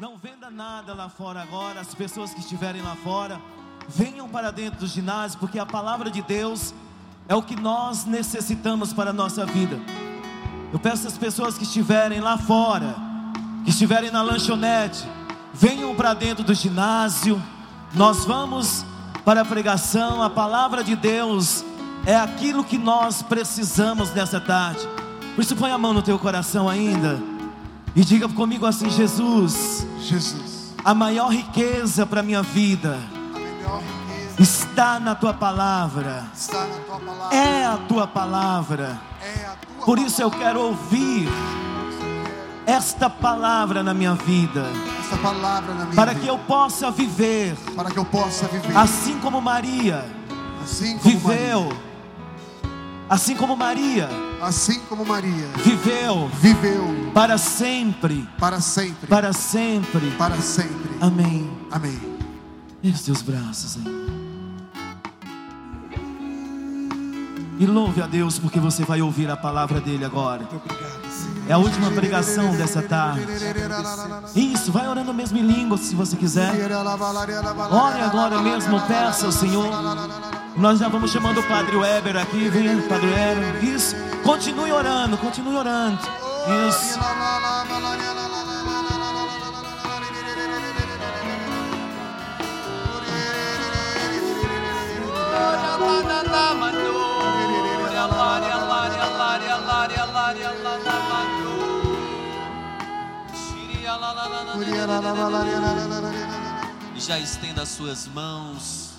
Não venda nada lá fora agora. As pessoas que estiverem lá fora, venham para dentro do ginásio, porque a palavra de Deus é o que nós necessitamos para a nossa vida. Eu peço às pessoas que estiverem lá fora, que estiverem na lanchonete, venham para dentro do ginásio. Nós vamos para a pregação. A palavra de Deus é aquilo que nós precisamos nessa tarde. Por isso, põe a mão no teu coração ainda e diga comigo assim: Jesus, Jesus, a maior riqueza para minha vida está na tua palavra, está na tua palavra. é a tua palavra. É a tua Por isso eu quero ouvir esta palavra na minha vida, essa palavra na minha para vida, que eu possa viver para que eu possa viver. assim como Maria assim como viveu, Maria, assim como Maria assim como Maria viveu viveu para sempre, para sempre, para sempre. para sempre. Amém. Amém. Ergue os teus braços aí. E louve a Deus porque você vai ouvir a palavra dele agora. É a última pregação dessa tarde. Isso, vai orando mesmo em língua se você quiser. Ore agora mesmo, peça ao Senhor. Nós já vamos chamando o Padre Weber aqui, vem, Padre Weber. Isso, continue orando, continue orando. Isso. Já estenda as suas mãos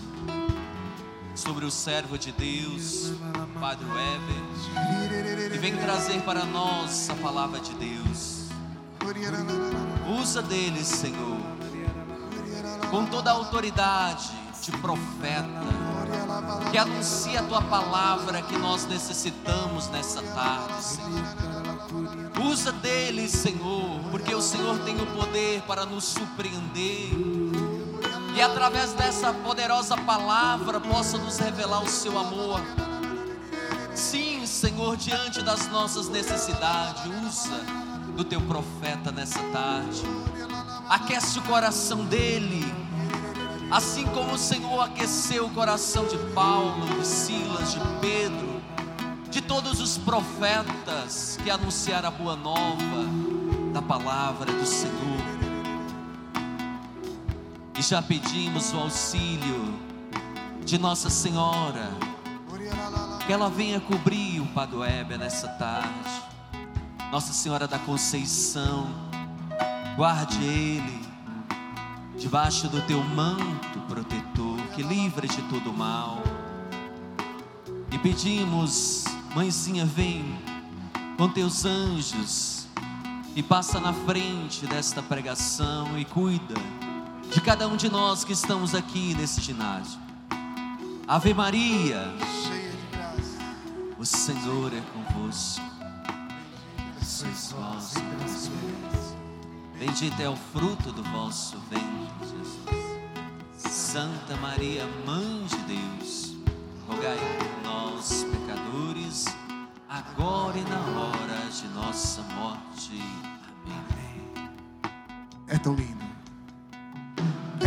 sobre o servo de Deus, Padre Weber, e vem trazer para nós a palavra de Deus. Usa deles, Senhor, com toda a autoridade de profeta, que anuncia a tua palavra que nós necessitamos nessa tarde, Senhor. Usa deles, Senhor, porque o Senhor tem o poder para nos surpreender. E através dessa poderosa palavra possa nos revelar o seu amor. Sim, Senhor, diante das nossas necessidades, usa do teu profeta nessa tarde. Aquece o coração dele, assim como o Senhor aqueceu o coração de Paulo, de Silas, de Pedro, de todos os profetas que anunciaram a boa nova da palavra do Senhor. E já pedimos o auxílio de Nossa Senhora, que ela venha cobrir o Padre Weber nessa tarde. Nossa Senhora da Conceição, guarde ele debaixo do teu manto protetor, que livre de todo mal. E pedimos, mãezinha, vem com teus anjos e passa na frente desta pregação e cuida de cada um de nós que estamos aqui nesse ginásio. Ave Maria, Cheia de graça. o Senhor é convosco. Sois vós entre as mulheres. Bendito é o fruto do vosso ventre, Jesus. Santa Maria, Mãe de Deus, rogai por nós, pecadores, agora e na hora de nossa morte. Amém. É tão lindo.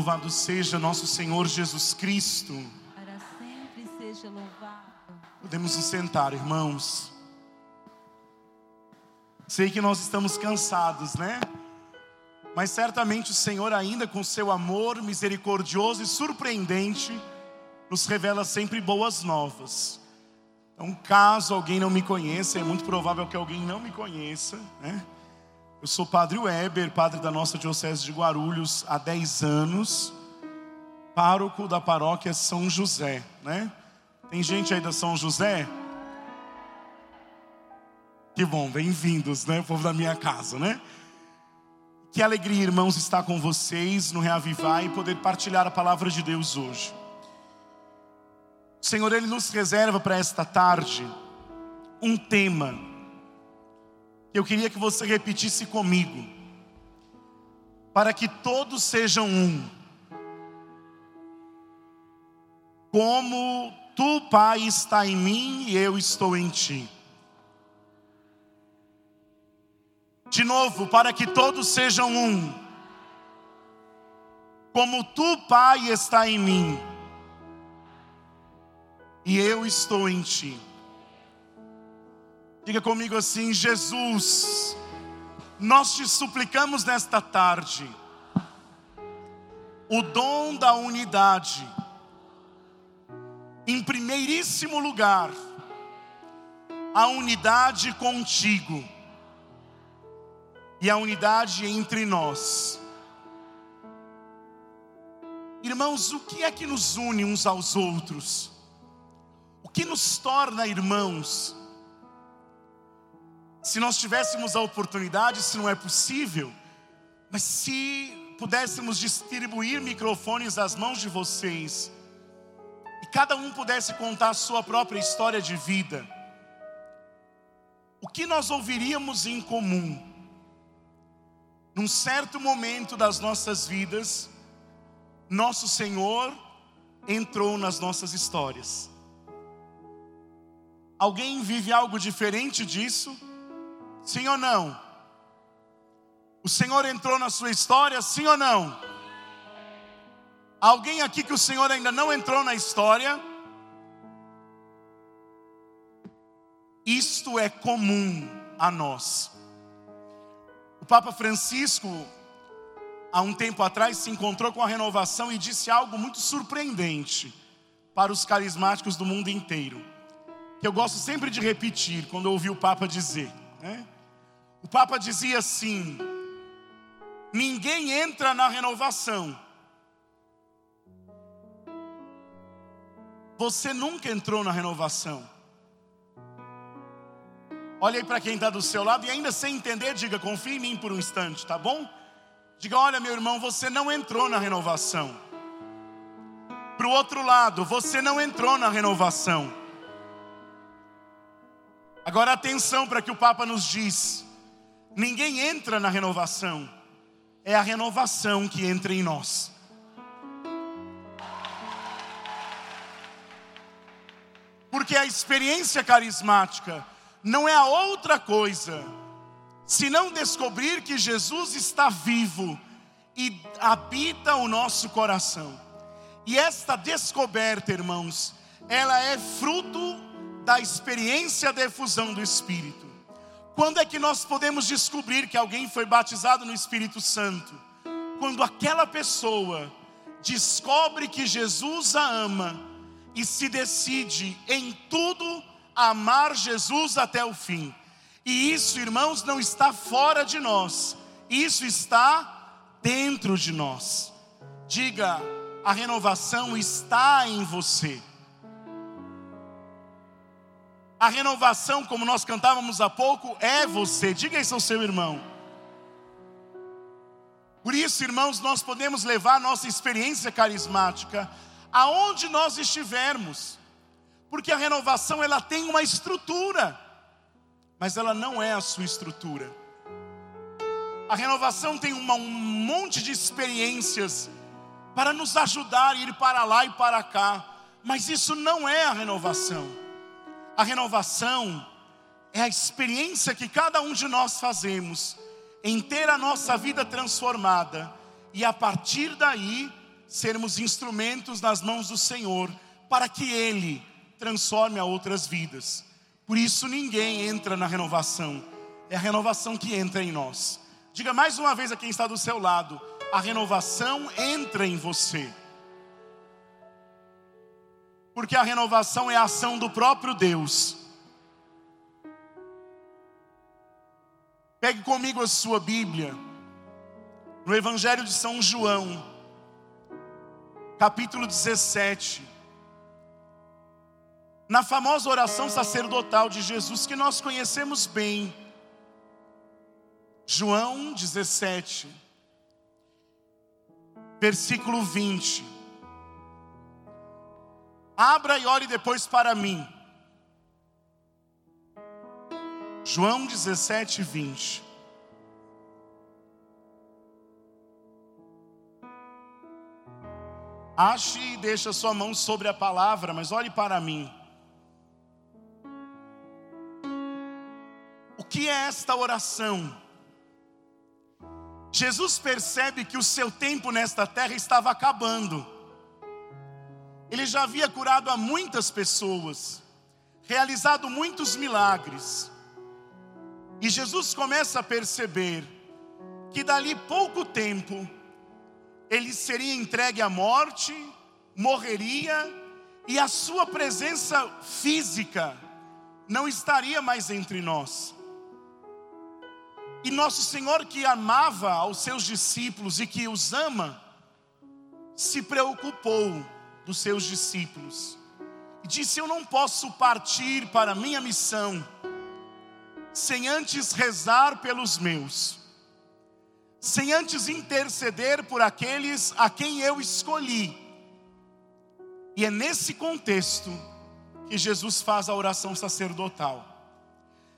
Louvado seja nosso Senhor Jesus Cristo. para sempre seja louvado. Podemos nos sentar, irmãos. Sei que nós estamos cansados, né? Mas certamente o Senhor, ainda com seu amor misericordioso e surpreendente, nos revela sempre boas novas. Então, caso alguém não me conheça, é muito provável que alguém não me conheça, né? Eu sou Padre Weber, padre da nossa Diocese de Guarulhos há 10 anos. pároco da paróquia São José, né? Tem gente aí da São José? Que bom, bem-vindos, né? O povo da minha casa, né? Que alegria, irmãos, estar com vocês no Reavivar e poder partilhar a palavra de Deus hoje. O Senhor, Ele nos reserva para esta tarde um tema eu queria que você repetisse comigo, para que todos sejam um. Como tu, Pai, está em mim e eu estou em ti. De novo, para que todos sejam um. Como tu, Pai, está em mim e eu estou em ti. Diga comigo assim: Jesus, nós te suplicamos nesta tarde o dom da unidade, em primeiríssimo lugar, a unidade contigo e a unidade entre nós. Irmãos, o que é que nos une uns aos outros? O que nos torna irmãos? Se nós tivéssemos a oportunidade, se não é possível, mas se pudéssemos distribuir microfones às mãos de vocês, e cada um pudesse contar a sua própria história de vida, o que nós ouviríamos em comum? Num certo momento das nossas vidas, nosso Senhor entrou nas nossas histórias. Alguém vive algo diferente disso? Sim ou não? O Senhor entrou na sua história, sim ou não? Alguém aqui que o Senhor ainda não entrou na história? Isto é comum a nós. O Papa Francisco, há um tempo atrás, se encontrou com a renovação e disse algo muito surpreendente para os carismáticos do mundo inteiro, que eu gosto sempre de repetir quando eu ouvi o Papa dizer. Né? O Papa dizia assim: ninguém entra na renovação. Você nunca entrou na renovação. Olha aí para quem está do seu lado e ainda sem entender, diga: confie em mim por um instante, tá bom? Diga: olha, meu irmão, você não entrou na renovação. Para o outro lado, você não entrou na renovação. Agora atenção para que o Papa nos diz: ninguém entra na renovação, é a renovação que entra em nós. Porque a experiência carismática não é outra coisa senão descobrir que Jesus está vivo e habita o nosso coração. E esta descoberta, irmãos, ela é fruto da experiência da efusão do Espírito. Quando é que nós podemos descobrir que alguém foi batizado no Espírito Santo? Quando aquela pessoa descobre que Jesus a ama e se decide em tudo amar Jesus até o fim. E isso, irmãos, não está fora de nós, isso está dentro de nós. Diga, a renovação está em você. A renovação, como nós cantávamos há pouco, é você. Diga isso ao seu irmão. Por isso, irmãos, nós podemos levar nossa experiência carismática aonde nós estivermos. Porque a renovação ela tem uma estrutura, mas ela não é a sua estrutura. A renovação tem uma, um monte de experiências para nos ajudar a ir para lá e para cá, mas isso não é a renovação. A renovação é a experiência que cada um de nós fazemos em ter a nossa vida transformada e a partir daí sermos instrumentos nas mãos do Senhor para que Ele transforme a outras vidas. Por isso ninguém entra na renovação, é a renovação que entra em nós. Diga mais uma vez a quem está do seu lado: a renovação entra em você. Porque a renovação é a ação do próprio Deus. Pegue comigo a sua Bíblia, no Evangelho de São João, capítulo 17. Na famosa oração sacerdotal de Jesus, que nós conhecemos bem. João 17, versículo 20. Abra e olhe depois para mim. João 17, 20. Ache e deixe a sua mão sobre a palavra, mas olhe para mim. O que é esta oração? Jesus percebe que o seu tempo nesta terra estava acabando. Ele já havia curado a muitas pessoas, realizado muitos milagres. E Jesus começa a perceber que dali pouco tempo ele seria entregue à morte, morreria e a sua presença física não estaria mais entre nós. E nosso Senhor, que amava aos seus discípulos e que os ama, se preocupou dos seus discípulos e disse: Eu não posso partir para minha missão sem antes rezar pelos meus, sem antes interceder por aqueles a quem eu escolhi. E é nesse contexto que Jesus faz a oração sacerdotal.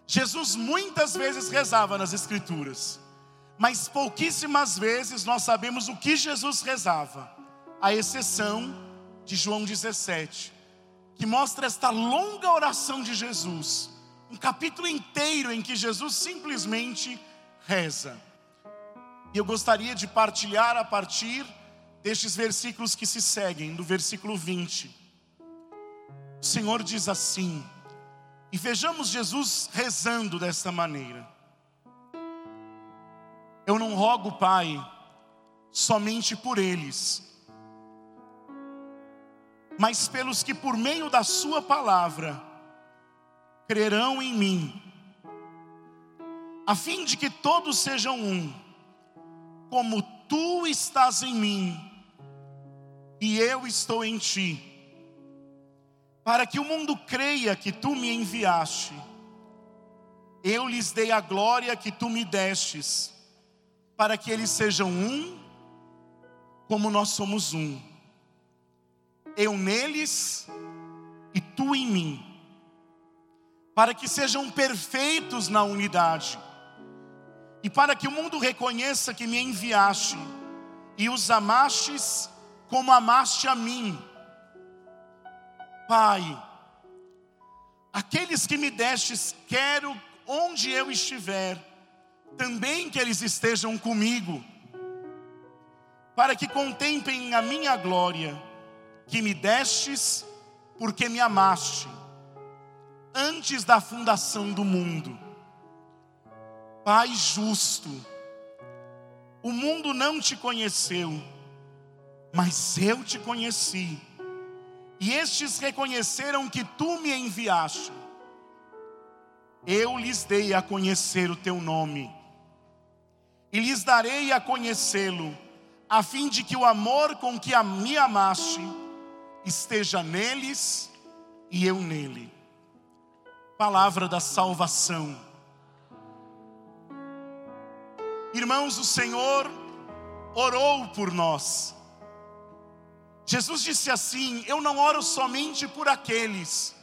Jesus muitas vezes rezava nas Escrituras, mas pouquíssimas vezes nós sabemos o que Jesus rezava, a exceção de João 17, que mostra esta longa oração de Jesus, um capítulo inteiro em que Jesus simplesmente reza. E eu gostaria de partilhar a partir destes versículos que se seguem, do versículo 20. O Senhor diz assim: e vejamos Jesus rezando desta maneira. Eu não rogo, Pai, somente por eles, mas pelos que por meio da Sua palavra crerão em mim, a fim de que todos sejam um, como Tu estás em mim e eu estou em Ti para que o mundo creia que tu me enviaste. Eu lhes dei a glória que tu me destes, para que eles sejam um, como nós somos um. Eu neles e tu em mim, para que sejam perfeitos na unidade, e para que o mundo reconheça que me enviaste e os amastes como amaste a mim. Pai, aqueles que me destes, quero onde eu estiver, também que eles estejam comigo, para que contemplem a minha glória, que me destes, porque me amaste, antes da fundação do mundo. Pai justo, o mundo não te conheceu, mas eu te conheci e estes reconheceram que tu me enviaste. Eu lhes dei a conhecer o teu nome, e lhes darei a conhecê-lo, a fim de que o amor com que a me amaste esteja neles e eu nele. Palavra da salvação. Irmãos, o Senhor orou por nós. Jesus disse assim: Eu não oro somente por aqueles,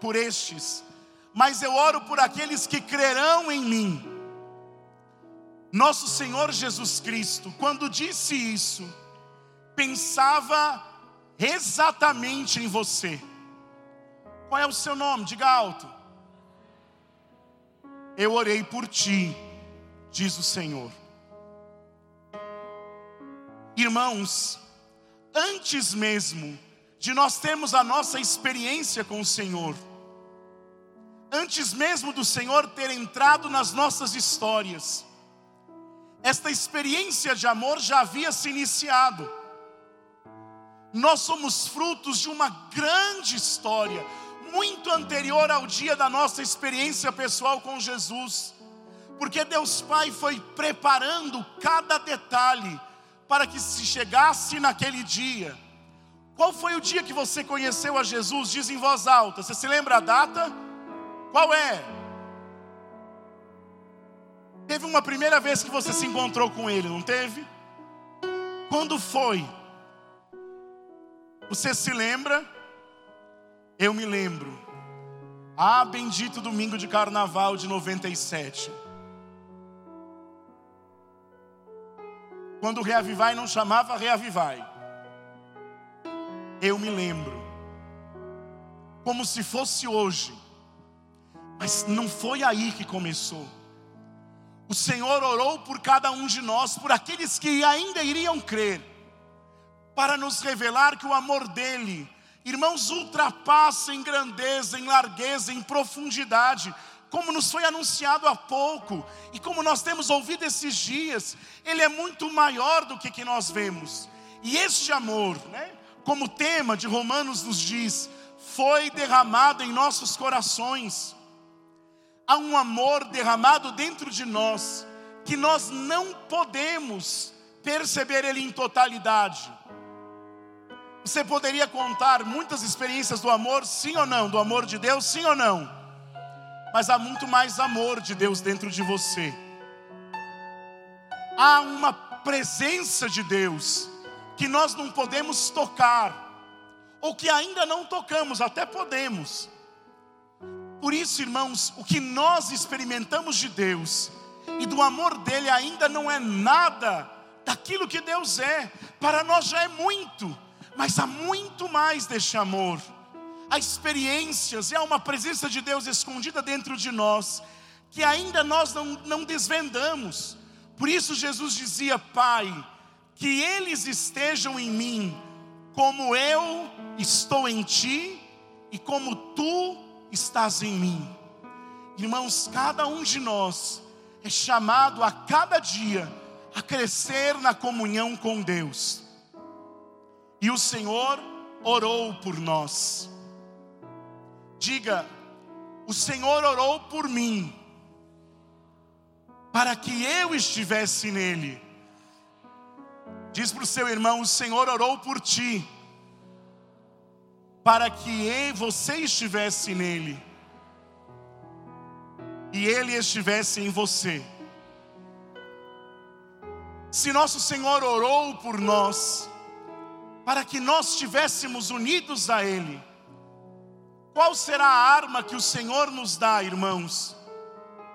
por estes, mas eu oro por aqueles que crerão em mim. Nosso Senhor Jesus Cristo, quando disse isso, pensava exatamente em você. Qual é o seu nome? Diga alto. Eu orei por ti, diz o Senhor. Irmãos, antes mesmo de nós termos a nossa experiência com o Senhor, antes mesmo do Senhor ter entrado nas nossas histórias, esta experiência de amor já havia se iniciado. Nós somos frutos de uma grande história, muito anterior ao dia da nossa experiência pessoal com Jesus, porque Deus Pai foi preparando cada detalhe para que se chegasse naquele dia. Qual foi o dia que você conheceu a Jesus? Diz em voz alta. Você se lembra a data? Qual é? Teve uma primeira vez que você se encontrou com Ele, não teve? Quando foi? Você se lembra? Eu me lembro. Ah, bendito domingo de carnaval de 97. Quando o Reavivai não chamava Reavivai. Eu me lembro. Como se fosse hoje. Mas não foi aí que começou. O Senhor orou por cada um de nós, por aqueles que ainda iriam crer, para nos revelar que o amor dele, irmãos, ultrapassa em grandeza, em largueza, em profundidade, como nos foi anunciado há pouco, e como nós temos ouvido esses dias, ele é muito maior do que que nós vemos. E este amor, né, como tema de Romanos nos diz, foi derramado em nossos corações. Há um amor derramado dentro de nós, que nós não podemos perceber ele em totalidade. Você poderia contar muitas experiências do amor, sim ou não? Do amor de Deus, sim ou não? mas há muito mais amor de Deus dentro de você. Há uma presença de Deus que nós não podemos tocar, ou que ainda não tocamos, até podemos. Por isso, irmãos, o que nós experimentamos de Deus e do amor dele ainda não é nada daquilo que Deus é, para nós já é muito, mas há muito mais deste amor há experiências, e há uma presença de Deus escondida dentro de nós, que ainda nós não, não desvendamos. Por isso Jesus dizia: Pai, que eles estejam em mim, como eu estou em ti e como tu estás em mim. Irmãos, cada um de nós é chamado a cada dia a crescer na comunhão com Deus. E o Senhor orou por nós. Diga: O Senhor orou por mim, para que eu estivesse nele. Diz para o seu irmão: O Senhor orou por ti, para que você estivesse nele, e ele estivesse em você. Se nosso Senhor orou por nós, para que nós estivéssemos unidos a Ele, qual será a arma que o Senhor nos dá, irmãos,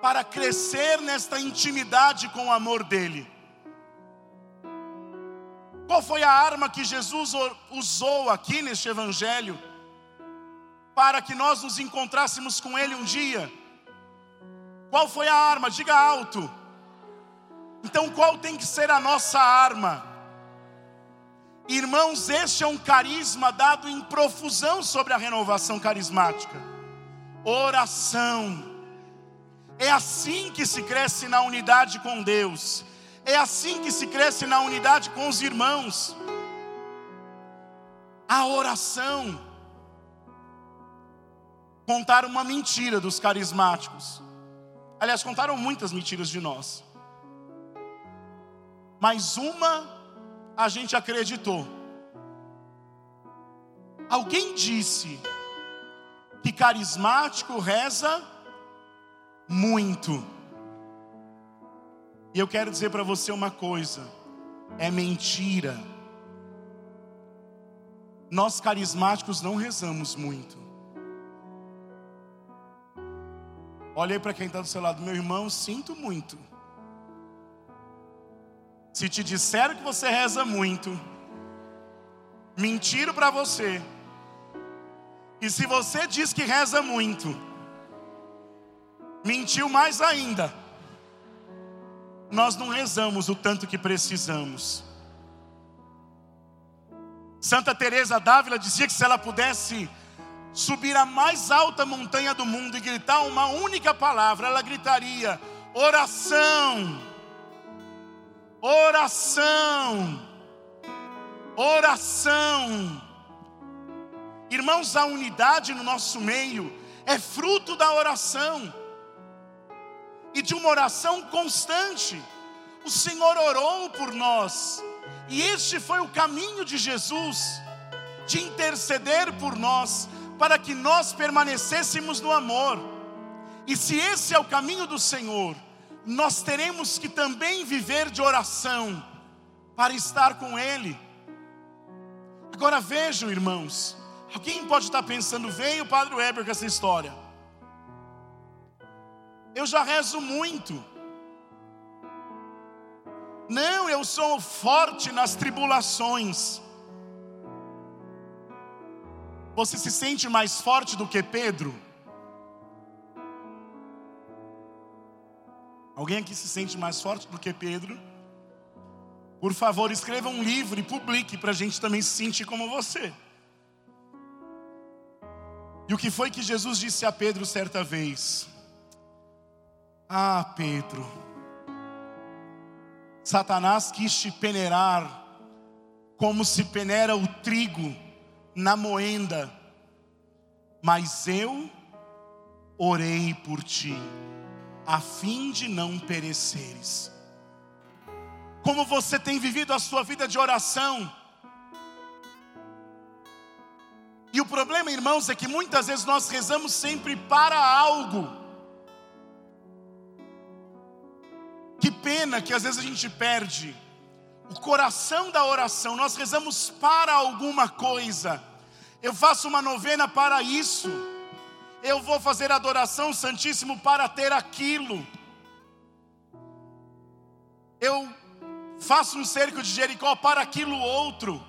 para crescer nesta intimidade com o amor dEle? Qual foi a arma que Jesus usou aqui neste Evangelho para que nós nos encontrássemos com Ele um dia? Qual foi a arma? Diga alto. Então, qual tem que ser a nossa arma? Irmãos, este é um carisma dado em profusão sobre a renovação carismática. Oração. É assim que se cresce na unidade com Deus. É assim que se cresce na unidade com os irmãos. A oração. Contaram uma mentira dos carismáticos. Aliás, contaram muitas mentiras de nós. Mas uma a gente acreditou. Alguém disse que carismático reza muito. E eu quero dizer para você uma coisa: é mentira. Nós carismáticos não rezamos muito. Olhei para quem está do seu lado, meu irmão, sinto muito. Se te disseram que você reza muito, mentiram para você. E se você diz que reza muito, mentiu mais ainda. Nós não rezamos o tanto que precisamos. Santa Teresa d'Ávila dizia que se ela pudesse subir a mais alta montanha do mundo e gritar uma única palavra, ela gritaria: oração Oração. Oração. Irmãos, a unidade no nosso meio é fruto da oração e de uma oração constante. O Senhor orou por nós E este foi o caminho de Jesus, de interceder por nós, para que nós permanecêssemos no amor. E se esse é o caminho do Senhor, nós teremos que também viver de oração para estar com Ele. Agora vejam, irmãos, alguém pode estar pensando, veio o Padre Weber com essa história. Eu já rezo muito. Não, eu sou forte nas tribulações. Você se sente mais forte do que Pedro? Alguém aqui se sente mais forte do que Pedro? Por favor, escreva um livro e publique para a gente também se sentir como você. E o que foi que Jesus disse a Pedro certa vez? Ah, Pedro, Satanás quis te peneirar como se peneira o trigo na moenda, mas eu orei por ti, a fim de não pereceres. Como você tem vivido a sua vida de oração? E o problema, irmãos, é que muitas vezes nós rezamos sempre para algo. Que pena que às vezes a gente perde o coração da oração. Nós rezamos para alguma coisa. Eu faço uma novena para isso. Eu vou fazer adoração santíssimo para ter aquilo. Eu faço um cerco de Jericó para aquilo outro.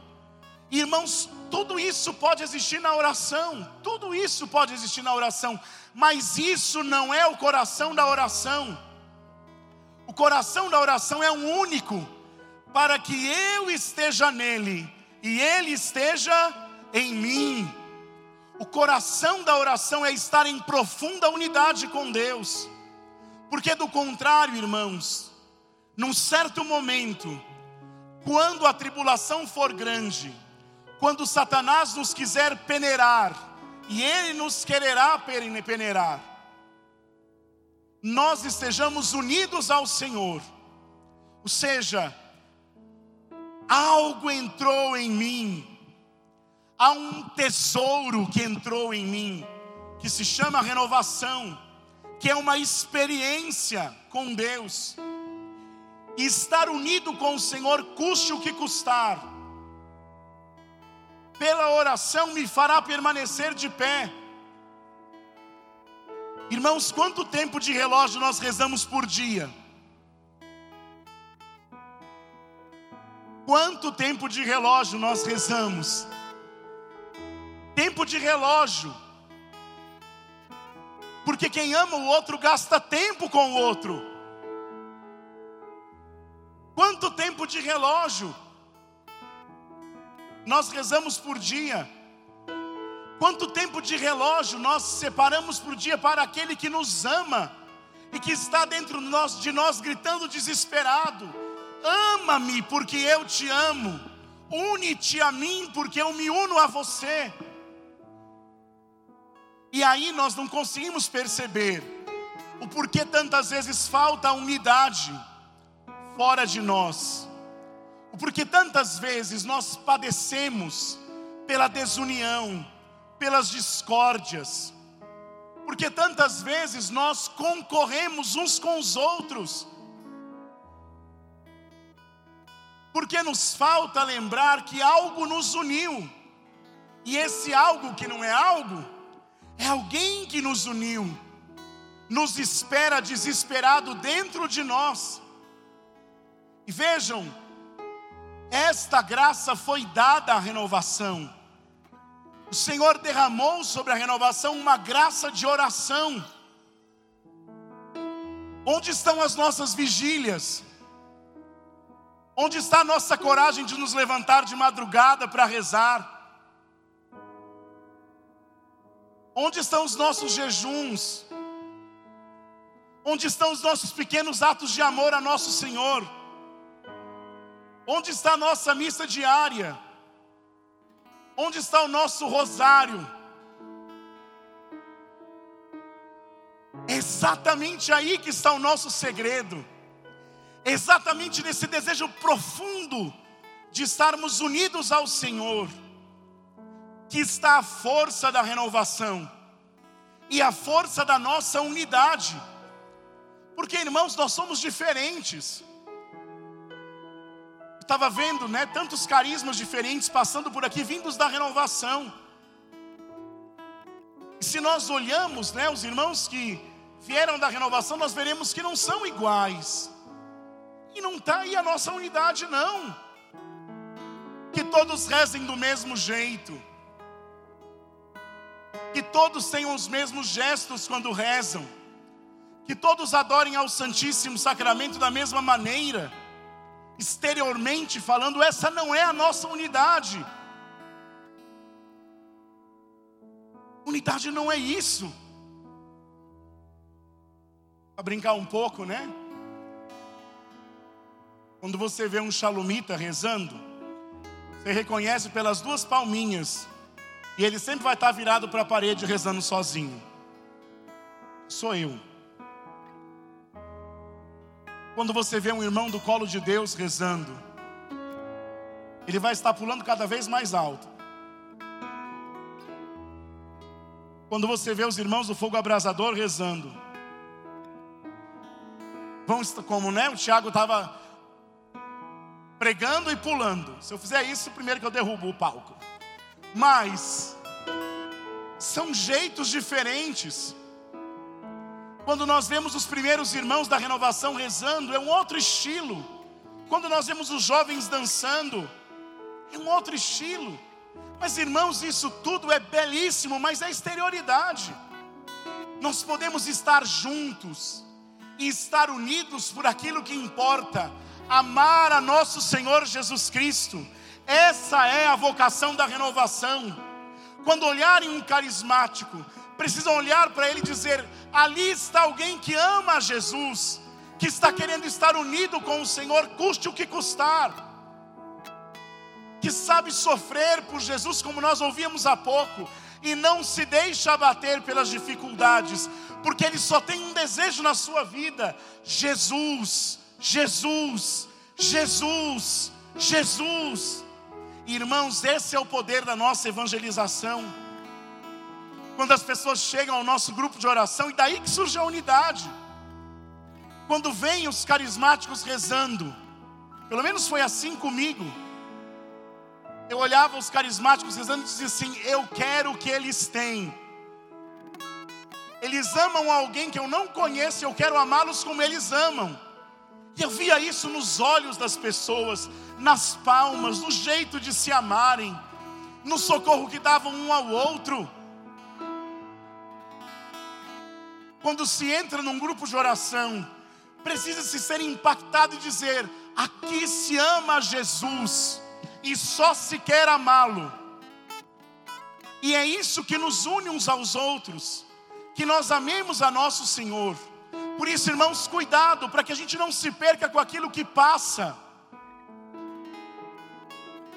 Irmãos, tudo isso pode existir na oração, tudo isso pode existir na oração, mas isso não é o coração da oração. O coração da oração é um único, para que eu esteja nele e ele esteja em mim. O coração da oração é estar em profunda unidade com Deus, porque do contrário, irmãos, num certo momento, quando a tribulação for grande, quando Satanás nos quiser peneirar, e ele nos quererá peneirar, nós estejamos unidos ao Senhor, ou seja, algo entrou em mim, há um tesouro que entrou em mim, que se chama renovação, que é uma experiência com Deus. E estar unido com o Senhor, custe o que custar, pela oração me fará permanecer de pé. Irmãos, quanto tempo de relógio nós rezamos por dia? Quanto tempo de relógio nós rezamos? Tempo de relógio. Porque quem ama o outro gasta tempo com o outro. Quanto tempo de relógio nós rezamos por dia? Quanto tempo de relógio nós separamos por dia para aquele que nos ama e que está dentro de nós, gritando desesperado: Ama-me porque eu te amo, une-te a mim porque eu me uno a você. E aí nós não conseguimos perceber o porquê tantas vezes falta a unidade fora de nós. O porquê tantas vezes nós padecemos pela desunião, pelas discórdias. Porque tantas vezes nós concorremos uns com os outros. Porque nos falta lembrar que algo nos uniu. E esse algo que não é algo, é alguém que nos uniu, nos espera desesperado dentro de nós. E vejam, esta graça foi dada à renovação. O Senhor derramou sobre a renovação uma graça de oração. Onde estão as nossas vigílias? Onde está a nossa coragem de nos levantar de madrugada para rezar? Onde estão os nossos jejuns? Onde estão os nossos pequenos atos de amor a nosso Senhor? Onde está a nossa missa diária? Onde está o nosso rosário? É exatamente aí que está o nosso segredo. É exatamente nesse desejo profundo de estarmos unidos ao Senhor, que está a força da renovação e a força da nossa unidade. Porque, irmãos, nós somos diferentes. Estava vendo, né, tantos carismas diferentes passando por aqui, vindos da renovação. E se nós olhamos, né, os irmãos que vieram da renovação, nós veremos que não são iguais. E não está aí a nossa unidade, não. Que todos rezem do mesmo jeito. Que todos tenham os mesmos gestos quando rezam. Que todos adorem ao Santíssimo Sacramento da mesma maneira. Exteriormente falando, essa não é a nossa unidade. Unidade não é isso. Para brincar um pouco, né? Quando você vê um xalomita rezando, você reconhece pelas duas palminhas, e ele sempre vai estar virado para a parede rezando sozinho. Sou eu. Quando você vê um irmão do colo de Deus rezando, ele vai estar pulando cada vez mais alto. Quando você vê os irmãos do fogo abrasador rezando, vão como né? O Tiago estava pregando e pulando. Se eu fizer isso, primeiro que eu derrubo o palco. Mas são jeitos diferentes. Quando nós vemos os primeiros irmãos da renovação rezando, é um outro estilo. Quando nós vemos os jovens dançando, é um outro estilo. Mas irmãos, isso tudo é belíssimo, mas é exterioridade. Nós podemos estar juntos e estar unidos por aquilo que importa, amar a nosso Senhor Jesus Cristo. Essa é a vocação da renovação. Quando olharem um carismático, precisam olhar para ele e dizer: ali está alguém que ama Jesus, que está querendo estar unido com o Senhor, custe o que custar, que sabe sofrer por Jesus, como nós ouvíamos há pouco, e não se deixa abater pelas dificuldades, porque ele só tem um desejo na sua vida: Jesus Jesus, Jesus, Jesus. Irmãos, esse é o poder da nossa evangelização. Quando as pessoas chegam ao nosso grupo de oração, e daí que surge a unidade. Quando vêm os carismáticos rezando, pelo menos foi assim comigo. Eu olhava os carismáticos rezando e dizia assim: Eu quero o que eles têm. Eles amam alguém que eu não conheço, eu quero amá-los como eles amam. E eu via isso nos olhos das pessoas, nas palmas, no jeito de se amarem, no socorro que davam um ao outro. Quando se entra num grupo de oração, precisa-se ser impactado e dizer: aqui se ama Jesus e só se quer amá-lo. E é isso que nos une uns aos outros, que nós amemos a nosso Senhor. Por isso, irmãos, cuidado para que a gente não se perca com aquilo que passa,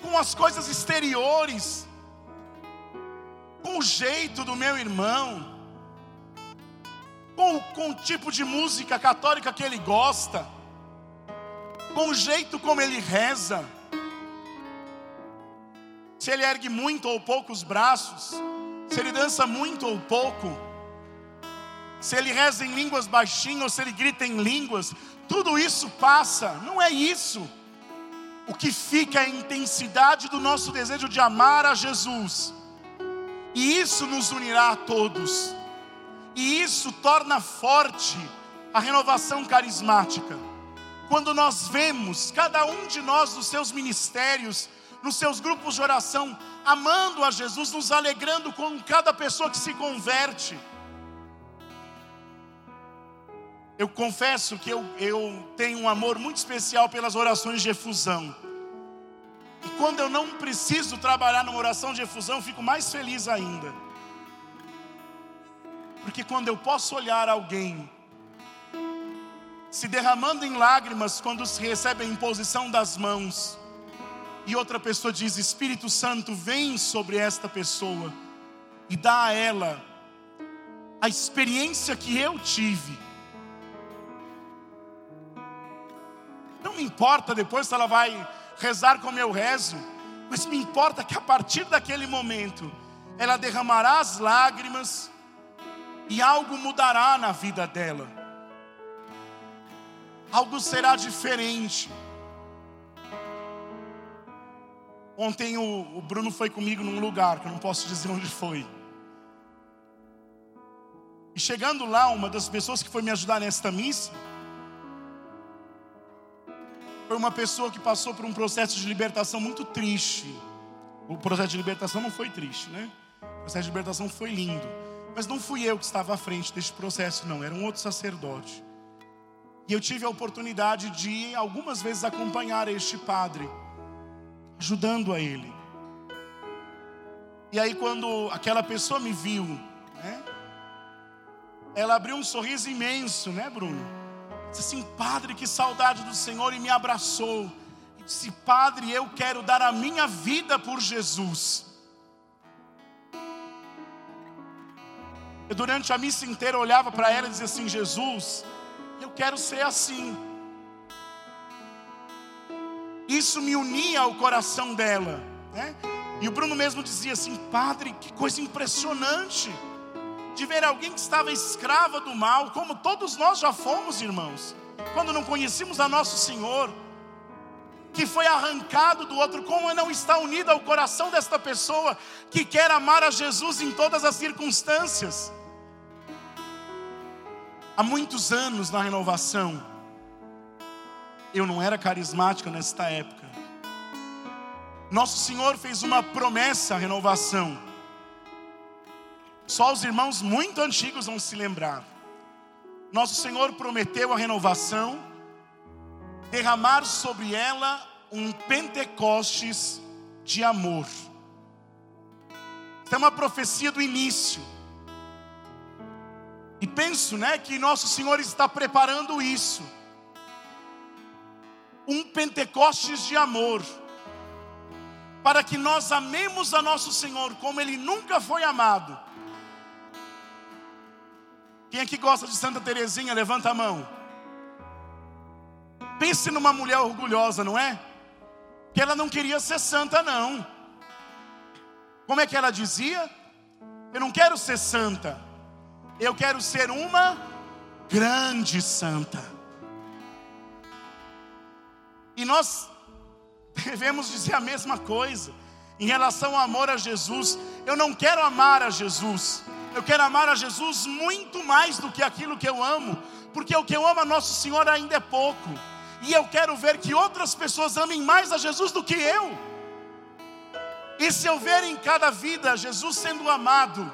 com as coisas exteriores, com o jeito do meu irmão, com, com o tipo de música católica que ele gosta, com o jeito como ele reza, se ele ergue muito ou pouco os braços, se ele dança muito ou pouco se ele reza em línguas baixinho ou se ele grita em línguas, tudo isso passa, não é isso. O que fica é a intensidade do nosso desejo de amar a Jesus, e isso nos unirá a todos, e isso torna forte a renovação carismática. Quando nós vemos cada um de nós nos seus ministérios, nos seus grupos de oração, amando a Jesus, nos alegrando com cada pessoa que se converte Eu confesso que eu, eu tenho um amor muito especial pelas orações de efusão. E quando eu não preciso trabalhar numa oração de efusão, eu fico mais feliz ainda. Porque quando eu posso olhar alguém se derramando em lágrimas quando se recebe a imposição das mãos, e outra pessoa diz: Espírito Santo, vem sobre esta pessoa e dá a ela a experiência que eu tive Não me importa depois se ela vai rezar como eu rezo, mas me importa que a partir daquele momento ela derramará as lágrimas e algo mudará na vida dela. Algo será diferente. Ontem o, o Bruno foi comigo num lugar que eu não posso dizer onde foi. E chegando lá, uma das pessoas que foi me ajudar nesta missa foi uma pessoa que passou por um processo de libertação muito triste. O processo de libertação não foi triste, né? O processo de libertação foi lindo. Mas não fui eu que estava à frente deste processo, não, era um outro sacerdote. E eu tive a oportunidade de algumas vezes acompanhar este padre, ajudando a ele. E aí, quando aquela pessoa me viu, né, ela abriu um sorriso imenso, né, Bruno? Disse assim: Padre, que saudade do Senhor, e me abraçou. E disse: Padre, eu quero dar a minha vida por Jesus. Eu, durante a missa inteira, olhava para ela e dizia assim: Jesus, eu quero ser assim. Isso me unia ao coração dela, né? E o Bruno mesmo dizia assim: Padre, que coisa impressionante de ver alguém que estava escrava do mal, como todos nós já fomos, irmãos, quando não conhecíamos a nosso Senhor, que foi arrancado do outro, como não está unido ao coração desta pessoa que quer amar a Jesus em todas as circunstâncias há muitos anos na renovação. Eu não era carismática nesta época. Nosso Senhor fez uma promessa à renovação. Só os irmãos muito antigos vão se lembrar. Nosso Senhor prometeu a renovação, derramar sobre ela um Pentecostes de amor. Isso é uma profecia do início. E penso, né, que nosso Senhor está preparando isso. Um Pentecostes de amor. Para que nós amemos a nosso Senhor como ele nunca foi amado. Quem aqui gosta de Santa Teresinha, levanta a mão. Pense numa mulher orgulhosa, não é? Que ela não queria ser santa, não. Como é que ela dizia? Eu não quero ser santa. Eu quero ser uma grande santa. E nós devemos dizer a mesma coisa em relação ao amor a Jesus. Eu não quero amar a Jesus. Eu quero amar a Jesus muito mais do que aquilo que eu amo, porque o que eu amo a Nosso Senhor ainda é pouco. E eu quero ver que outras pessoas amem mais a Jesus do que eu. E se eu ver em cada vida Jesus sendo amado,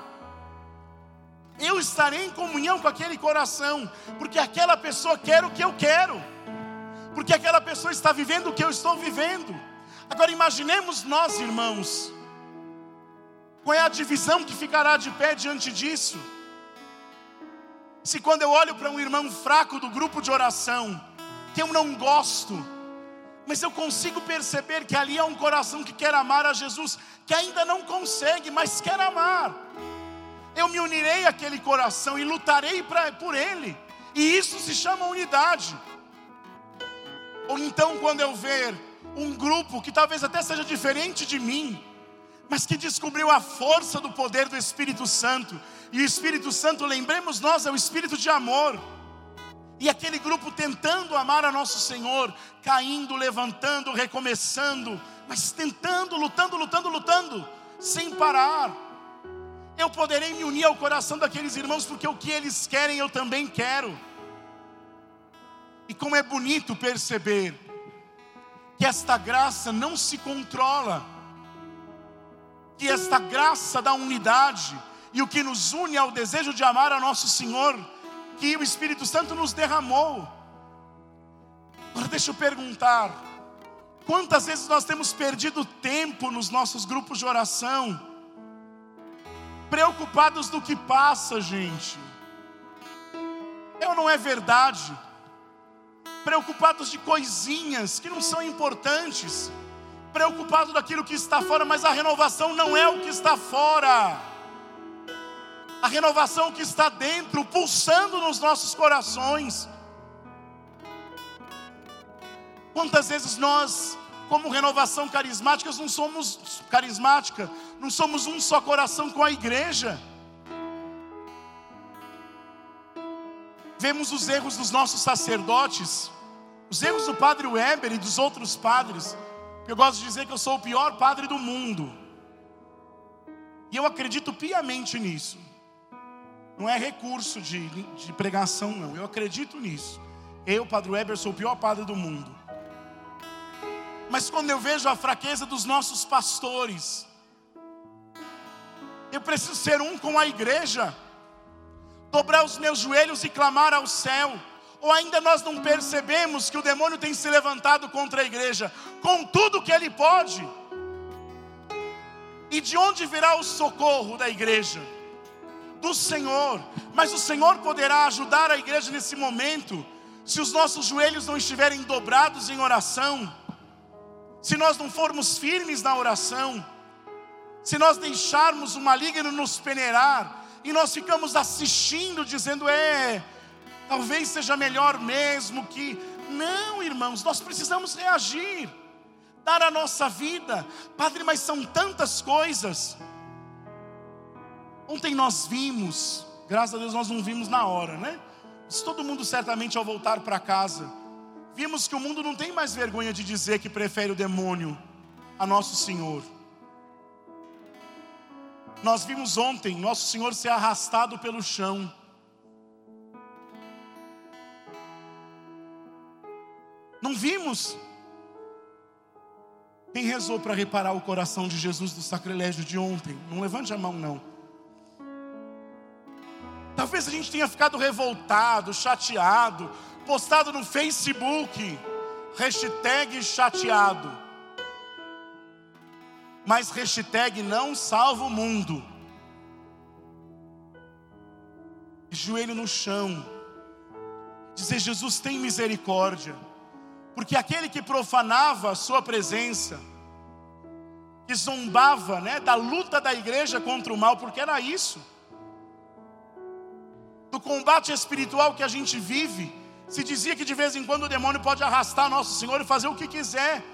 eu estarei em comunhão com aquele coração, porque aquela pessoa quer o que eu quero, porque aquela pessoa está vivendo o que eu estou vivendo. Agora imaginemos nós, irmãos, qual é a divisão que ficará de pé diante disso? Se quando eu olho para um irmão fraco do grupo de oração, que eu não gosto, mas eu consigo perceber que ali é um coração que quer amar a Jesus, que ainda não consegue, mas quer amar eu me unirei àquele coração e lutarei pra, por ele. E isso se chama unidade. Ou então, quando eu ver um grupo que talvez até seja diferente de mim, mas que descobriu a força do poder do Espírito Santo, e o Espírito Santo, lembremos nós, é o Espírito de amor. E aquele grupo tentando amar a nosso Senhor, caindo, levantando, recomeçando, mas tentando, lutando, lutando, lutando, sem parar eu poderei me unir ao coração daqueles irmãos, porque o que eles querem eu também quero. E como é bonito perceber que esta graça não se controla, que esta graça da unidade e o que nos une ao desejo de amar a nosso Senhor, que o Espírito Santo nos derramou. Agora deixa eu perguntar: quantas vezes nós temos perdido tempo nos nossos grupos de oração? preocupados do que passa, gente. É ou não é verdade? Preocupados de coisinhas que não são importantes, preocupados daquilo que está fora, mas a renovação não é o que está fora. A renovação é o que está dentro, pulsando nos nossos corações. Quantas vezes nós como renovação carismática, não somos carismática, não somos um só coração com a igreja. Vemos os erros dos nossos sacerdotes, os erros do padre Weber e dos outros padres. Eu gosto de dizer que eu sou o pior padre do mundo. E eu acredito piamente nisso. Não é recurso de, de pregação, não. Eu acredito nisso. Eu, Padre Weber, sou o pior padre do mundo. Mas quando eu vejo a fraqueza dos nossos pastores, eu preciso ser um com a igreja, dobrar os meus joelhos e clamar ao céu. Ou ainda nós não percebemos que o demônio tem se levantado contra a igreja com tudo que ele pode. E de onde virá o socorro da igreja? Do Senhor. Mas o Senhor poderá ajudar a igreja nesse momento, se os nossos joelhos não estiverem dobrados em oração, se nós não formos firmes na oração, se nós deixarmos o maligno nos peneirar, e nós ficamos assistindo, dizendo, é, talvez seja melhor mesmo que. Não, irmãos, nós precisamos reagir dar a nossa vida. Padre, mas são tantas coisas. Ontem nós vimos, graças a Deus nós não vimos na hora, né? Mas todo mundo certamente ao voltar para casa, vimos que o mundo não tem mais vergonha de dizer que prefere o demônio a nosso Senhor. Nós vimos ontem nosso Senhor ser arrastado pelo chão. Não vimos quem rezou para reparar o coração de Jesus do sacrilégio de ontem? Não levante a mão, não. Talvez a gente tenha ficado revoltado, chateado, postado no Facebook, hashtag chateado. Mas hashtag não salva o mundo. Joelho no chão, dizer: Jesus tem misericórdia porque aquele que profanava a sua presença, que zombava né, da luta da igreja contra o mal, porque era isso, do combate espiritual que a gente vive, se dizia que de vez em quando o demônio pode arrastar nosso Senhor e fazer o que quiser.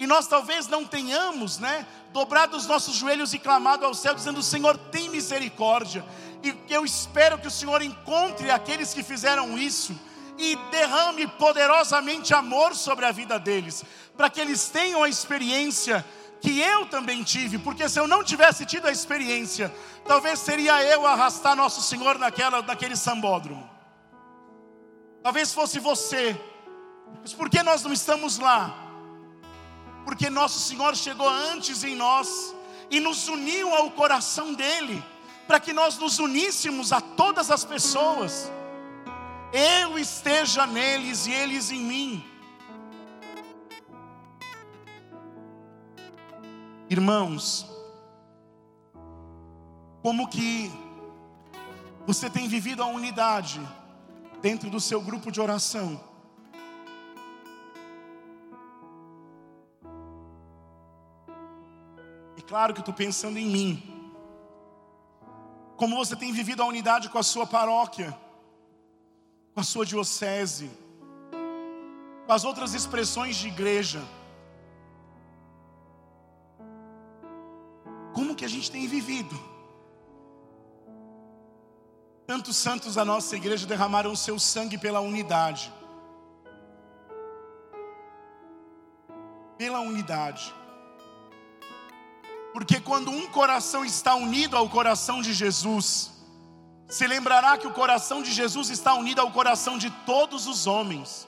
E nós talvez não tenhamos, né, dobrado os nossos joelhos e clamado ao céu, dizendo: Senhor, tem misericórdia. E eu espero que o Senhor encontre aqueles que fizeram isso e derrame poderosamente amor sobre a vida deles, para que eles tenham a experiência que eu também tive, porque se eu não tivesse tido a experiência, talvez seria eu arrastar nosso Senhor naquela, naquele sambódromo. Talvez fosse você. Mas por que nós não estamos lá? Porque nosso Senhor chegou antes em nós e nos uniu ao coração dele, para que nós nos uníssemos a todas as pessoas eu esteja neles e eles em mim. Irmãos, como que você tem vivido a unidade dentro do seu grupo de oração? E claro que estou pensando em mim. Como você tem vivido a unidade com a sua paróquia? Com a sua diocese, com as outras expressões de igreja. Como que a gente tem vivido? Tantos santos da nossa igreja derramaram seu sangue pela unidade. Pela unidade. Porque quando um coração está unido ao coração de Jesus, se lembrará que o coração de Jesus está unido ao coração de todos os homens.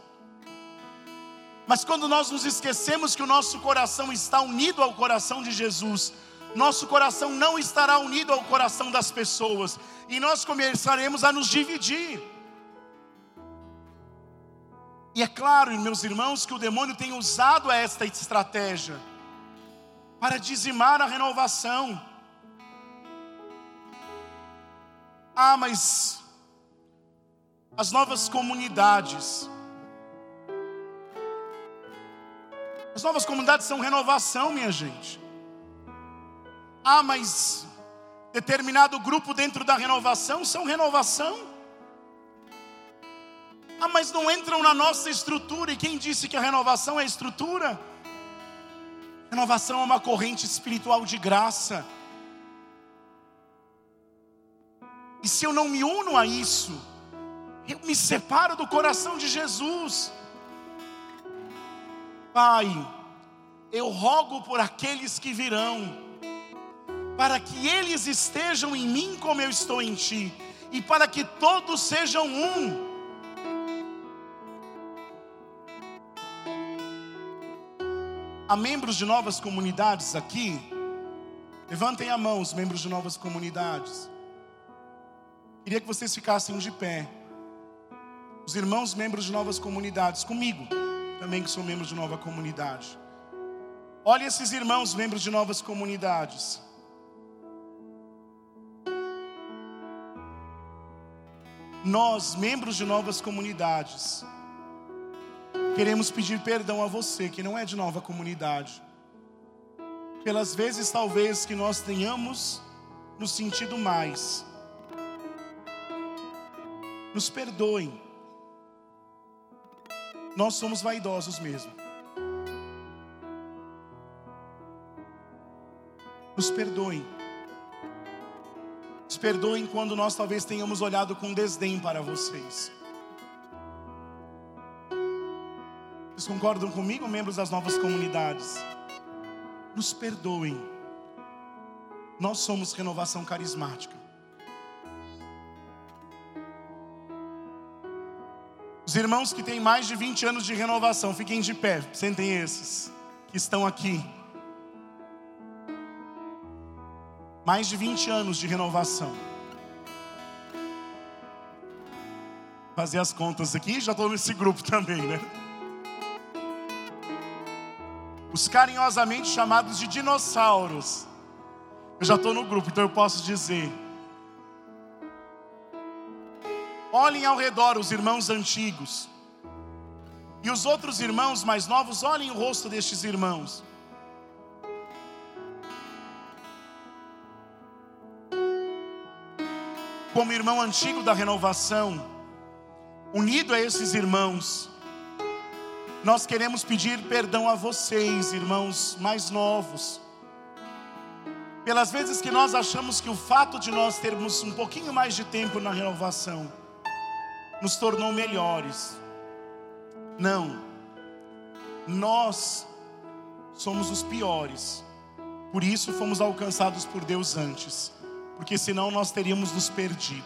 Mas quando nós nos esquecemos que o nosso coração está unido ao coração de Jesus, nosso coração não estará unido ao coração das pessoas, e nós começaremos a nos dividir. E é claro, meus irmãos, que o demônio tem usado esta estratégia para dizimar a renovação Ah, mas as novas comunidades. As novas comunidades são renovação, minha gente. Ah, mas determinado grupo dentro da renovação são renovação. Ah, mas não entram na nossa estrutura. E quem disse que a renovação é estrutura? Renovação é uma corrente espiritual de graça. E se eu não me uno a isso, eu me separo do coração de Jesus. Pai, eu rogo por aqueles que virão, para que eles estejam em mim como eu estou em ti, e para que todos sejam um. Há membros de novas comunidades aqui? Levantem a mão os membros de novas comunidades. Queria que vocês ficassem de pé. Os irmãos membros de novas comunidades, comigo, também que sou membro de nova comunidade. Olhe esses irmãos membros de novas comunidades. Nós, membros de novas comunidades, queremos pedir perdão a você que não é de nova comunidade, pelas vezes talvez que nós tenhamos nos sentido mais. Nos perdoem. Nós somos vaidosos mesmo. Nos perdoem. Nos perdoem quando nós talvez tenhamos olhado com desdém para vocês. Vocês concordam comigo, membros das novas comunidades? Nos perdoem. Nós somos renovação carismática. Os irmãos que têm mais de 20 anos de renovação, fiquem de pé, sentem esses que estão aqui. Mais de 20 anos de renovação. Fazer as contas aqui, já estou nesse grupo também, né? Os carinhosamente chamados de dinossauros. Eu já estou no grupo, então eu posso dizer. Olhem ao redor os irmãos antigos. E os outros irmãos mais novos, olhem o rosto destes irmãos. Como irmão antigo da renovação, unido a esses irmãos, nós queremos pedir perdão a vocês, irmãos mais novos, pelas vezes que nós achamos que o fato de nós termos um pouquinho mais de tempo na renovação nos tornou melhores. Não, nós somos os piores, por isso fomos alcançados por Deus antes porque senão nós teríamos nos perdido.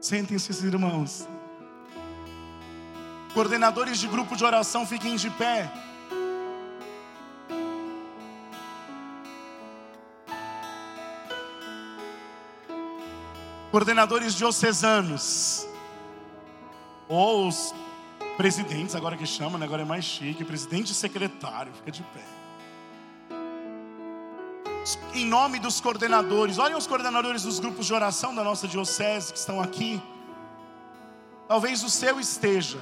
Sentem-se, irmãos. Coordenadores de grupo de oração, fiquem de pé. Coordenadores diocesanos, ou os presidentes, agora que chama, né? agora é mais chique, presidente e secretário, fica de pé em nome dos coordenadores. Olhem os coordenadores dos grupos de oração da nossa diocese que estão aqui. Talvez o seu esteja.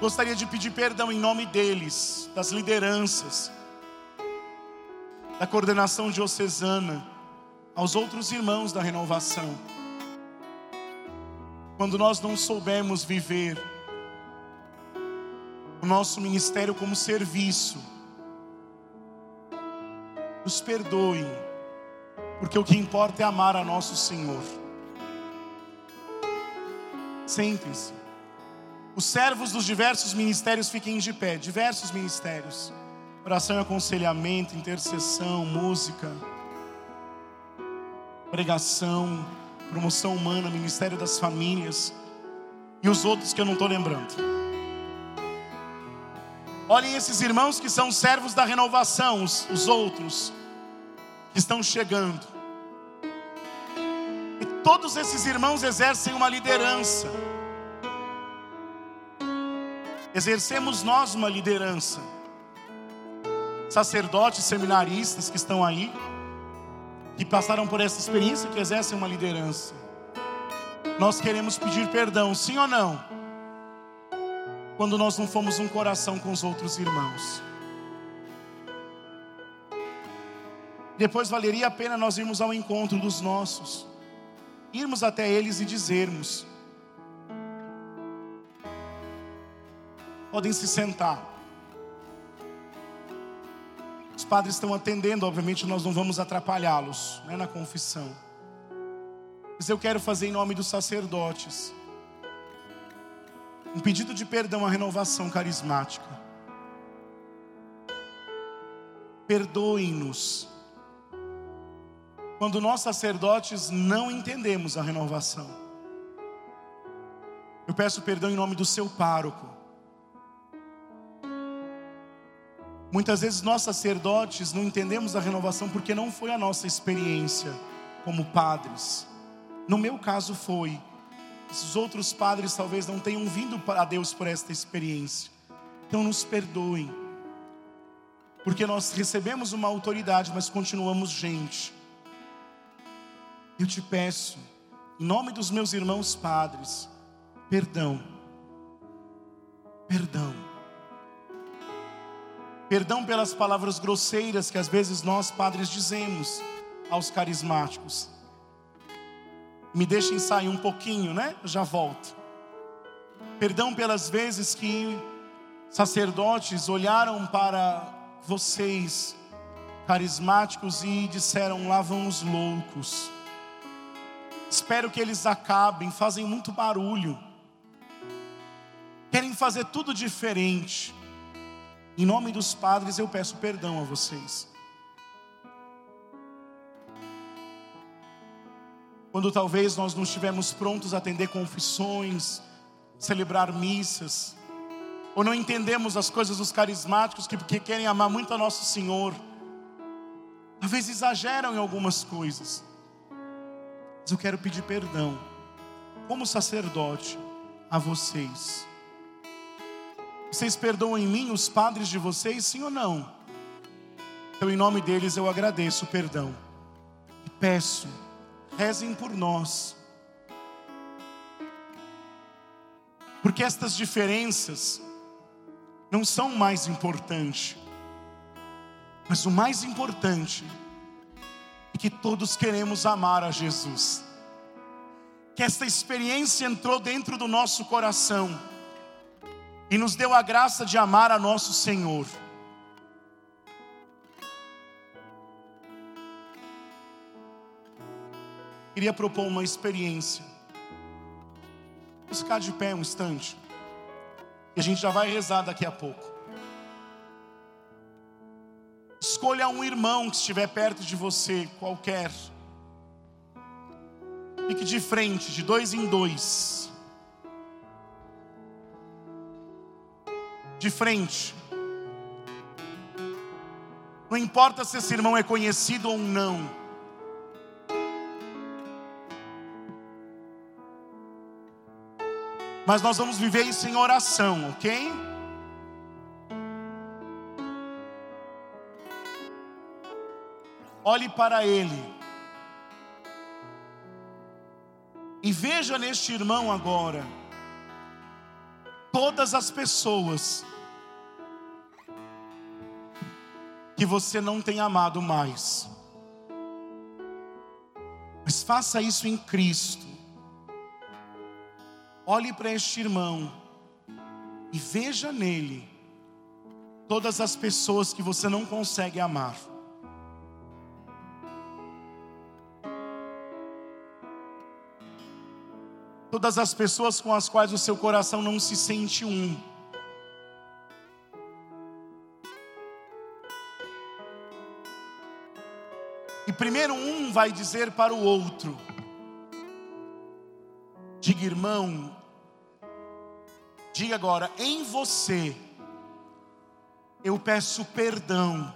Gostaria de pedir perdão em nome deles, das lideranças, da coordenação diocesana, aos outros irmãos da renovação. Quando nós não soubermos viver o nosso ministério como serviço, nos perdoe, porque o que importa é amar a nosso Senhor. Sentem-se. Os servos dos diversos ministérios fiquem de pé, diversos ministérios. Oração e aconselhamento, intercessão, música, pregação, promoção humana, ministério das famílias e os outros que eu não estou lembrando. Olhem esses irmãos que são servos da renovação, os, os outros que estão chegando. E todos esses irmãos exercem uma liderança. Exercemos nós uma liderança. Sacerdotes, seminaristas que estão aí, que passaram por essa experiência, que exercem uma liderança. Nós queremos pedir perdão, sim ou não? quando nós não fomos um coração com os outros irmãos. Depois valeria a pena nós irmos ao encontro dos nossos, irmos até eles e dizermos: Podem se sentar. Padres estão atendendo, obviamente nós não vamos atrapalhá-los né, na confissão. Mas eu quero fazer em nome dos sacerdotes um pedido de perdão à renovação carismática. Perdoem-nos quando nós sacerdotes não entendemos a renovação. Eu peço perdão em nome do seu pároco. Muitas vezes nós sacerdotes não entendemos a renovação porque não foi a nossa experiência como padres. No meu caso foi. Os outros padres talvez não tenham vindo a Deus por esta experiência. Então nos perdoem. Porque nós recebemos uma autoridade, mas continuamos gente. Eu te peço, em nome dos meus irmãos padres, perdão. Perdão. Perdão pelas palavras grosseiras que às vezes nós padres dizemos aos carismáticos. Me deixem sair um pouquinho, né? Eu já volto. Perdão pelas vezes que sacerdotes olharam para vocês, carismáticos, e disseram: lá vão os loucos. Espero que eles acabem, fazem muito barulho. Querem fazer tudo diferente. Em nome dos padres, eu peço perdão a vocês. Quando talvez nós não estivemos prontos a atender confissões, celebrar missas, ou não entendemos as coisas dos carismáticos que, que querem amar muito a nosso Senhor, talvez exageram em algumas coisas. Mas eu quero pedir perdão, como sacerdote, a vocês. Vocês perdoam em mim os padres de vocês, sim ou não? Então, em nome deles, eu agradeço o perdão. E peço, rezem por nós. Porque estas diferenças não são o mais importante. Mas o mais importante que todos queremos amar a Jesus. Que esta experiência entrou dentro do nosso coração e nos deu a graça de amar a nosso Senhor. Queria propor uma experiência. Vamos ficar de pé um instante. E a gente já vai rezar daqui a pouco. Escolha um irmão que estiver perto de você, qualquer. Fique de frente, de dois em dois. De frente. Não importa se esse irmão é conhecido ou não. Mas nós vamos viver isso em oração, ok? olhe para ele e veja neste irmão agora todas as pessoas que você não tem amado mais. Mas faça isso em Cristo. Olhe para este irmão e veja nele todas as pessoas que você não consegue amar. Todas as pessoas com as quais o seu coração não se sente um. E primeiro um vai dizer para o outro: diga, irmão, diga agora, em você, eu peço perdão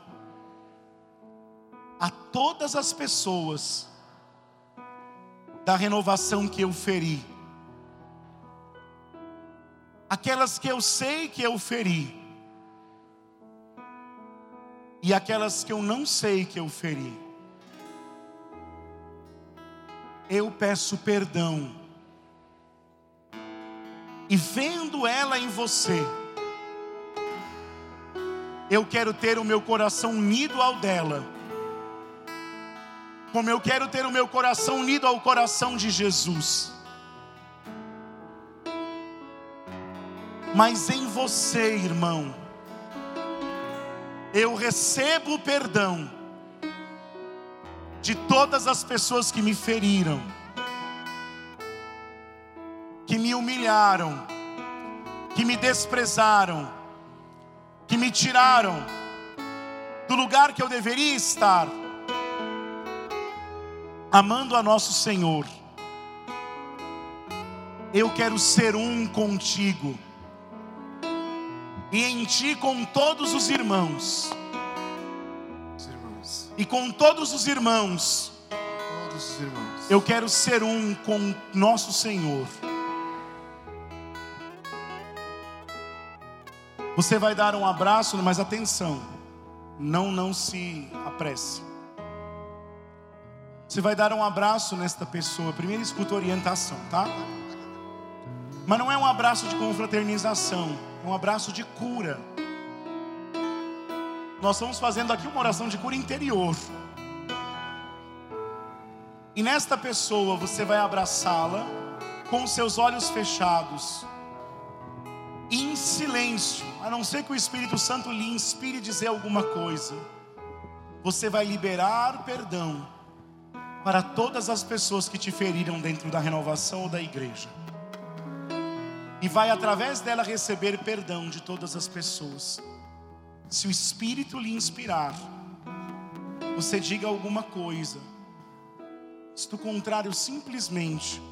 a todas as pessoas da renovação que eu feri aquelas que eu sei que eu feri, e aquelas que eu não sei que eu feri. Eu peço perdão, e vendo ela em você, eu quero ter o meu coração unido ao dela, como eu quero ter o meu coração unido ao coração de Jesus. Mas em você, irmão, eu recebo o perdão de todas as pessoas que me feriram, que me humilharam, que me desprezaram, que me tiraram do lugar que eu deveria estar, amando a nosso Senhor. Eu quero ser um contigo, e em ti com todos os irmãos, Os irmãos, e com todos os irmãos, todos os irmãos. eu quero ser um com nosso Senhor. Você vai dar um abraço, mas atenção, não não se apresse. Você vai dar um abraço nesta pessoa. Primeiro escuta a orientação, tá? Mas não é um abraço de confraternização, é um abraço de cura. Nós estamos fazendo aqui uma oração de cura interior. E nesta pessoa você vai abraçá-la com os seus olhos fechados, em silêncio, a não ser que o Espírito Santo lhe inspire dizer alguma coisa. Você vai liberar perdão para todas as pessoas que te feriram dentro da renovação ou da igreja. E vai através dela receber perdão de todas as pessoas. Se o Espírito lhe inspirar, você diga alguma coisa. Se do contrário, simplesmente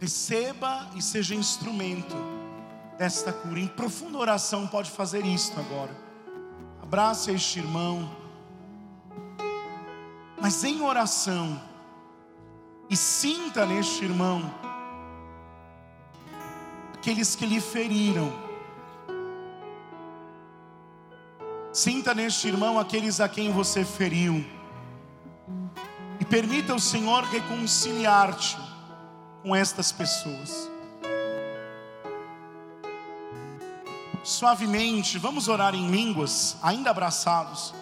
receba e seja instrumento desta cura. Em profunda oração, pode fazer isto agora. Abrace este irmão, mas em oração, e sinta neste irmão aqueles que lhe feriram. Sinta neste irmão aqueles a quem você feriu. E permita o Senhor reconciliar-te com estas pessoas. Suavemente, vamos orar em línguas, ainda abraçados.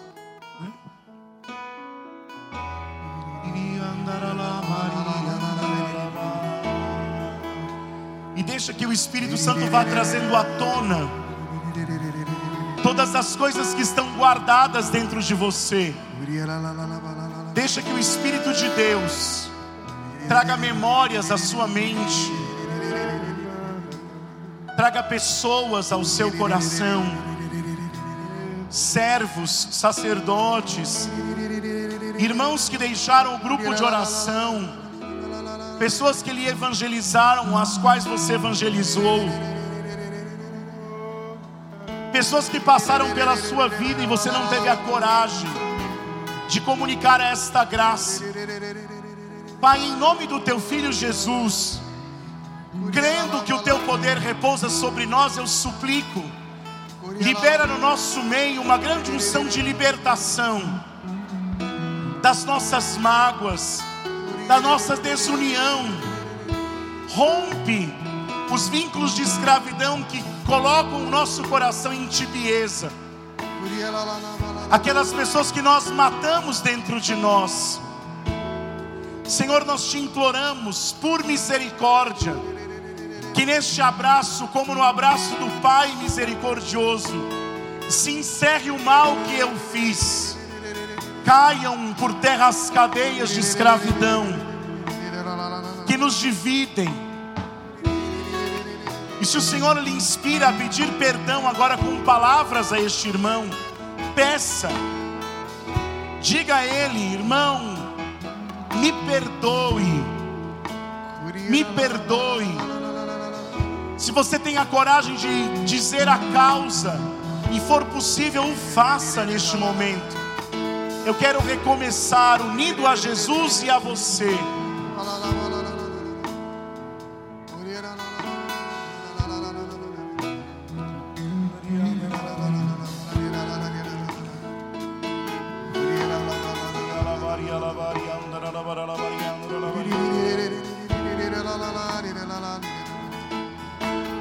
Deixa que o Espírito Santo vá trazendo à tona todas as coisas que estão guardadas dentro de você. Deixa que o Espírito de Deus traga memórias à sua mente, traga pessoas ao seu coração, servos, sacerdotes, irmãos que deixaram o grupo de oração, pessoas que lhe evangelizaram, as quais você evangelizou, pessoas que passaram pela sua vida e você não teve a coragem de comunicar esta graça. Pai, em nome do teu filho Jesus, crendo que o teu poder repousa sobre nós, eu suplico, libera no nosso meio uma grande unção de libertação das nossas mágoas, da nossa desunião. Rompe os vínculos de escravidão que colocam o nosso coração em tibieza. Aquelas pessoas que nós matamos dentro de nós. Senhor, nós te imploramos por misericórdia, que neste abraço, como no abraço do Pai misericordioso, se encerre o mal que eu fiz, caiam por terra as cadeias de escravidão que nos dividem. E se o Senhor lhe inspira a pedir perdão agora com palavras a este irmão, peça, diga a ele, irmão, me perdoe, me perdoe. Se você tem a coragem de dizer a causa, e for possível, o faça neste momento. Eu quero recomeçar unido a Jesus e a você.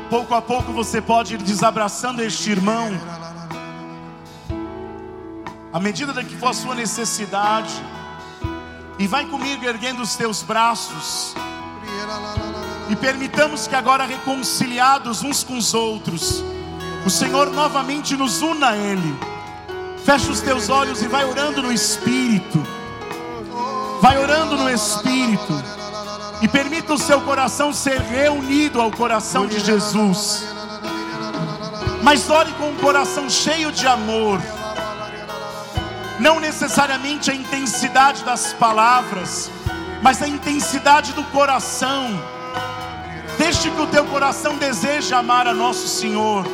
Pouco a pouco você pode ir desabraçando este irmão, à medida da que for a sua necessidade, e vai comigo erguendo os teus braços. E permitamos que agora, reconciliados uns com os outros, o Senhor novamente nos una a Ele. Fecha os teus olhos e vai orando no Espírito. Vai orando no Espírito. E permita o seu coração ser reunido ao coração de Jesus. Mas ore com um coração cheio de amor. Não necessariamente a intensidade das palavras, mas a intensidade do coração. Deixe que o teu coração deseje amar a nosso Senhor.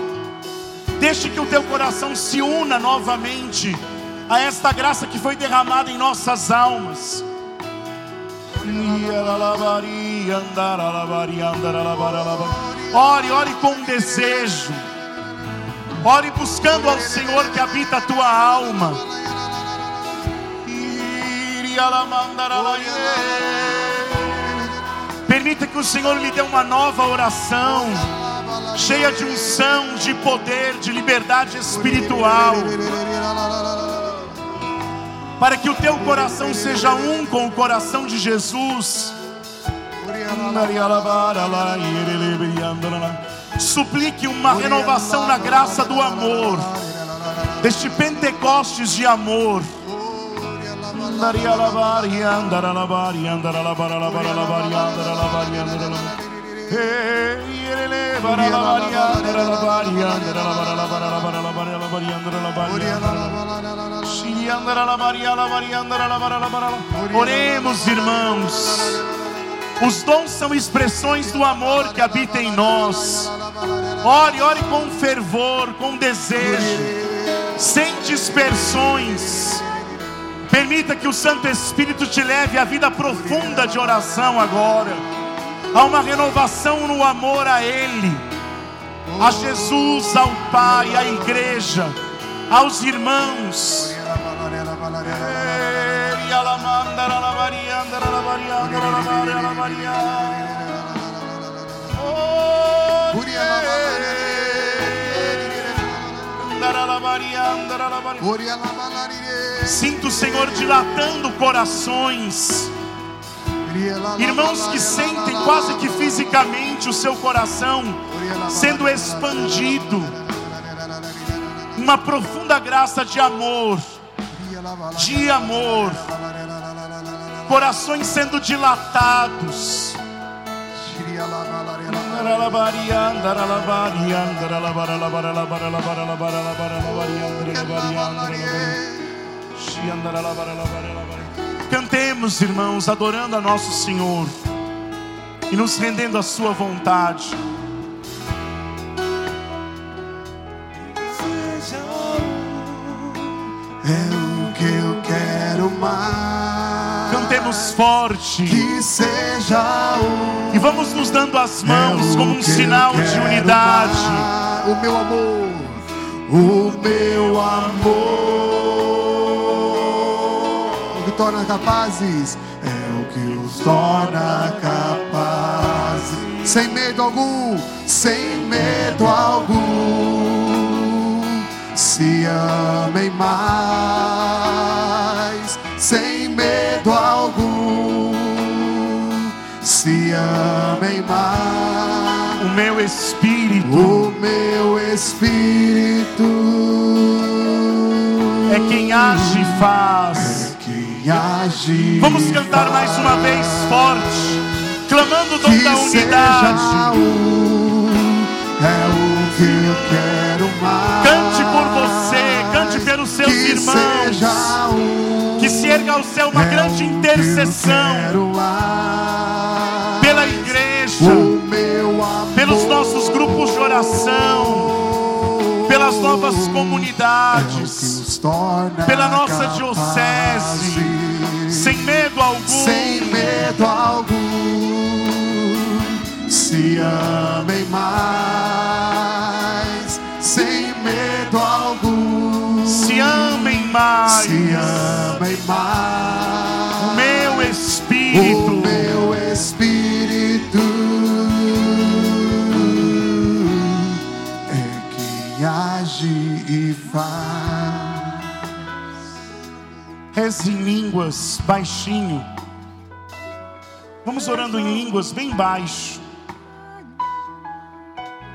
Deixe que o teu coração se una novamente a esta graça que foi derramada em nossas almas. Ore, ore com desejo. Ore buscando ao Senhor que habita a tua alma. Permita que o Senhor lhe dê uma nova oração, cheia de unção, de poder, de liberdade espiritual, para que o teu coração seja um com o coração de Jesus. Suplique uma renovação na graça do amor, deste Pentecostes de amor. Oremos, irmãos. Os dons são expressões do amor que habita em nós. Ore, ore com fervor, com desejo, sem dispersões. Permita que o Santo Espírito te leve à vida profunda de oração agora. Há uma renovação no amor a Ele, a Jesus, ao Pai, à igreja, aos irmãos. Sinto o Senhor dilatando corações. Irmãos que sentem quase que fisicamente o seu coração sendo expandido. Uma profunda graça de amor. De amor. Corações sendo dilatados. Cantemos, irmãos, adorando a nosso Senhor e nos rendendo à Sua vontade. É mais. Cantemos forte Que seja o e vamos nos dando as mãos como um sinal de unidade. O meu amor, o meu amor, o que torna capazes é o que os torna capazes. Sem medo algum, sem medo algum, se amem mais, mais O meu espírito o meu espírito é quem age e faz. é quem age. Vamos cantar mais uma vez forte, clamando o dom que da unidade. seja um, é o que eu quero mais. Cante por você, cante pelos seus que irmãos. um, Que se erga ao céu uma é grande o que eu intercessão quero mais. Pelas novas é comunidades, pela nossa diocese, sem medo algum. sem medo algum, se amem mais, sem medo algum, Se amem mais, se amem mais, o meu espírito. Faz. Reze em línguas baixinho. Vamos orando em línguas bem baixo.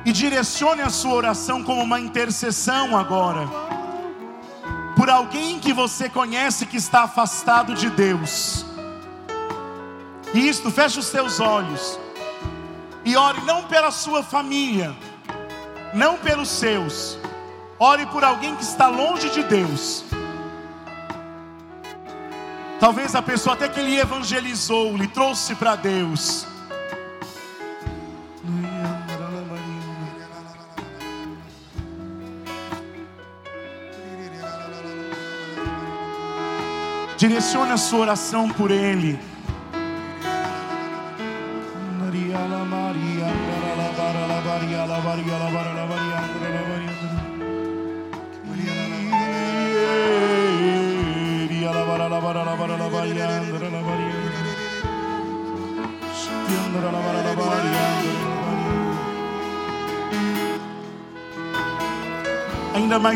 E direcione a sua oração como uma intercessão agora. Por alguém que você conhece que está afastado de Deus. Isto, feche os seus olhos. E ore não pela sua família, não pelos seus. Ore por alguém que está longe de Deus. Talvez a pessoa até que ele evangelizou, lhe trouxe para Deus. Direcione a sua oração por ele.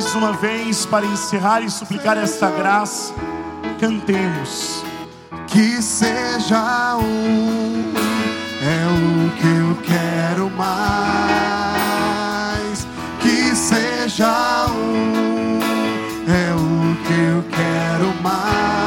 Mais uma vez para encerrar e suplicar esta graça, cantemos. Que seja um, é o que eu quero mais. Que seja um, é o que eu quero mais.